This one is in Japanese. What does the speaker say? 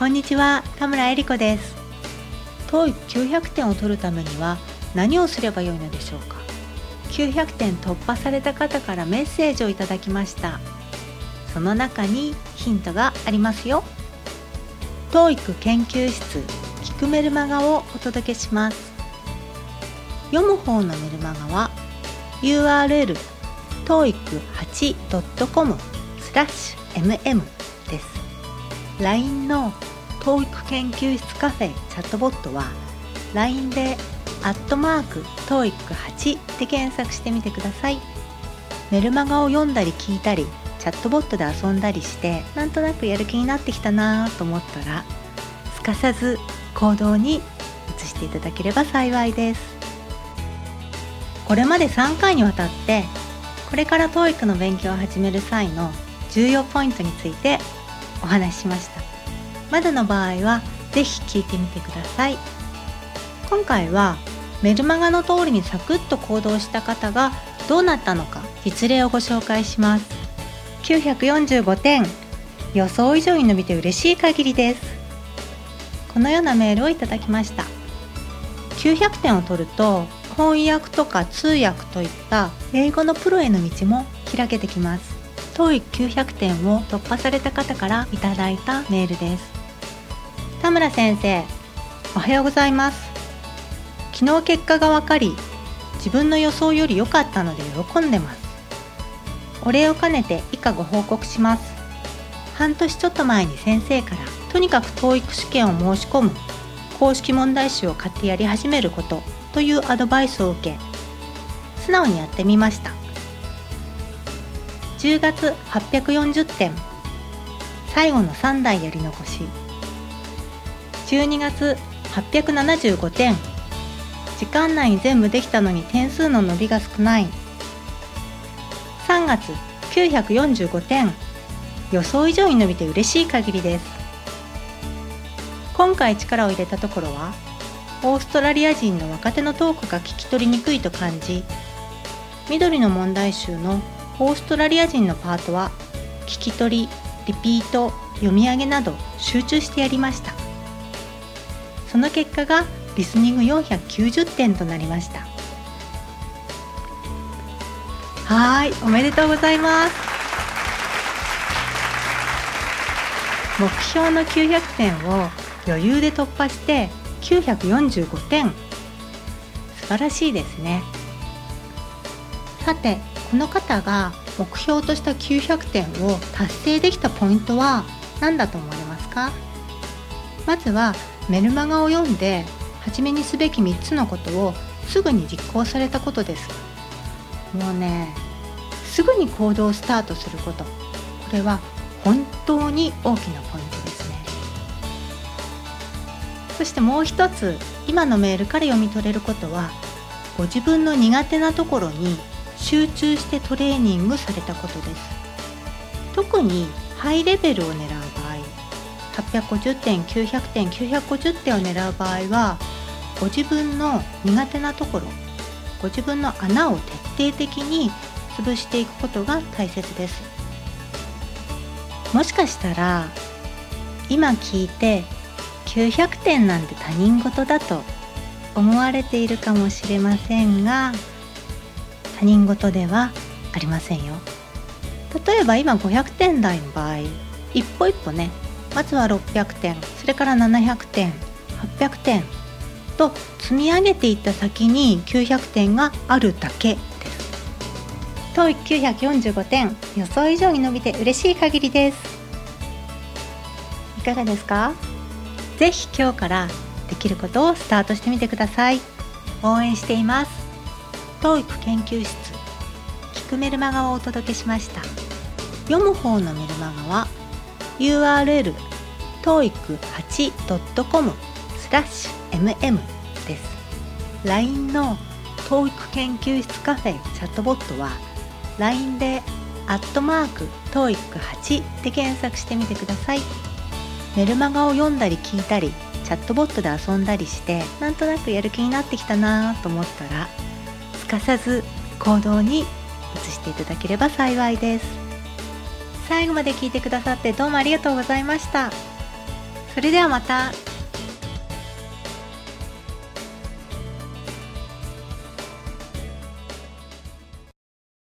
こんにちは田村恵理子です。TOEIC900 点を取るためには何をすればよいのでしょうか。900点突破された方からメッセージをいただきました。その中にヒントがありますよ。TOEIC 研究室聞くメルマガをお届けします。読む方のメルマガは URL toeic8.com スラッシュ mm です。LINE の TOEIC 研究室カフェチャットボットは LINE でアットマーク TOEIC8 で検索してみてください。メルマガを読んだり聞いたりチャットボットで遊んだりしてなんとなくやる気になってきたなと思ったらすかさず行動に移していただければ幸いです。これまで3回にわたってこれから TOEIC の勉強を始める際の重要ポイントについてお話ししました。まだの場合は是非聞いてみてください。今回はメルマガの通りにサクッと行動した方がどうなったのか実例をご紹介します。945点予想以上に伸びて嬉しい限りです。このようなメールをいただきました。900点を取ると翻訳とか通訳といった英語のプロへの道も開けてきます。TOEIC900 点を突破された方からいただいたメールです。田村先生おはようございます。昨日結果が分かり自分の予想より良かったので喜んでます。お礼を兼ねて以下ご報告します。半年ちょっと前に先生からとにかく TOEIC 試験を申し込む公式問題集を買ってやり始めることというアドバイスを受け素直にやってみました。10月840点。最後の3台やり残し。12月875点。時間内に全部できたのに点数の伸びが少ない。3月945点。予想以上に伸びて嬉しい限りです。今回力を入れたところはオーストラリア人の若手のトークが聞き取りにくいと感じ緑の問題集のオーストラリア人のパートは聞き取りリピート読み上げなど集中してやりました。その結果がリスニング490点となりました。はいおめでとうございます。目標の900点を余裕で突破して945点。素晴らしいですね。さてこの方が目標とした900点を達成できたポイントは何だと思われますか？まずはメルマガを読んで初めにすべき3つのことをすぐに実行されたことです。もうねすぐに行動をスタートすること。これは本当に大きなポイントですね。そしてもう一つ今のメールから読み取れることはご自分の苦手なところに集中してトレーニングされたことです。特にハイレベルを狙う場合850点900点950点を狙う場合はご自分の苦手なところご自分の穴を徹底的に潰していくことが大切です。もしかしたら今聞いて900点なんて他人事だと思われているかもしれませんが他人事ではありませんよ。例えば今500点台の場合一歩一歩ねまずは600点それから700点800点と積み上げていった先に900点があるだけです。TOEIC945 点予想以上に伸びて嬉しい限りです。いかがですか？ぜひ今日からできることをスタートしてみてください。応援しています。TOEIC 研究室。聞くメルマガをお届けしました。読む方のメルマガは URL toeic8.com スラッシュ mm です。LINE の TOEIC 研究室カフェチャットボットは LINE でアットマーク TOEIC8 で検索してみてください。メルマガを読んだり聞いたりチャットボットで遊んだりしてなんとなくやる気になってきたなと思ったらかさず行動に移していただければ幸いです。最後まで聞いてくださってどうもありがとうございました。それではまた。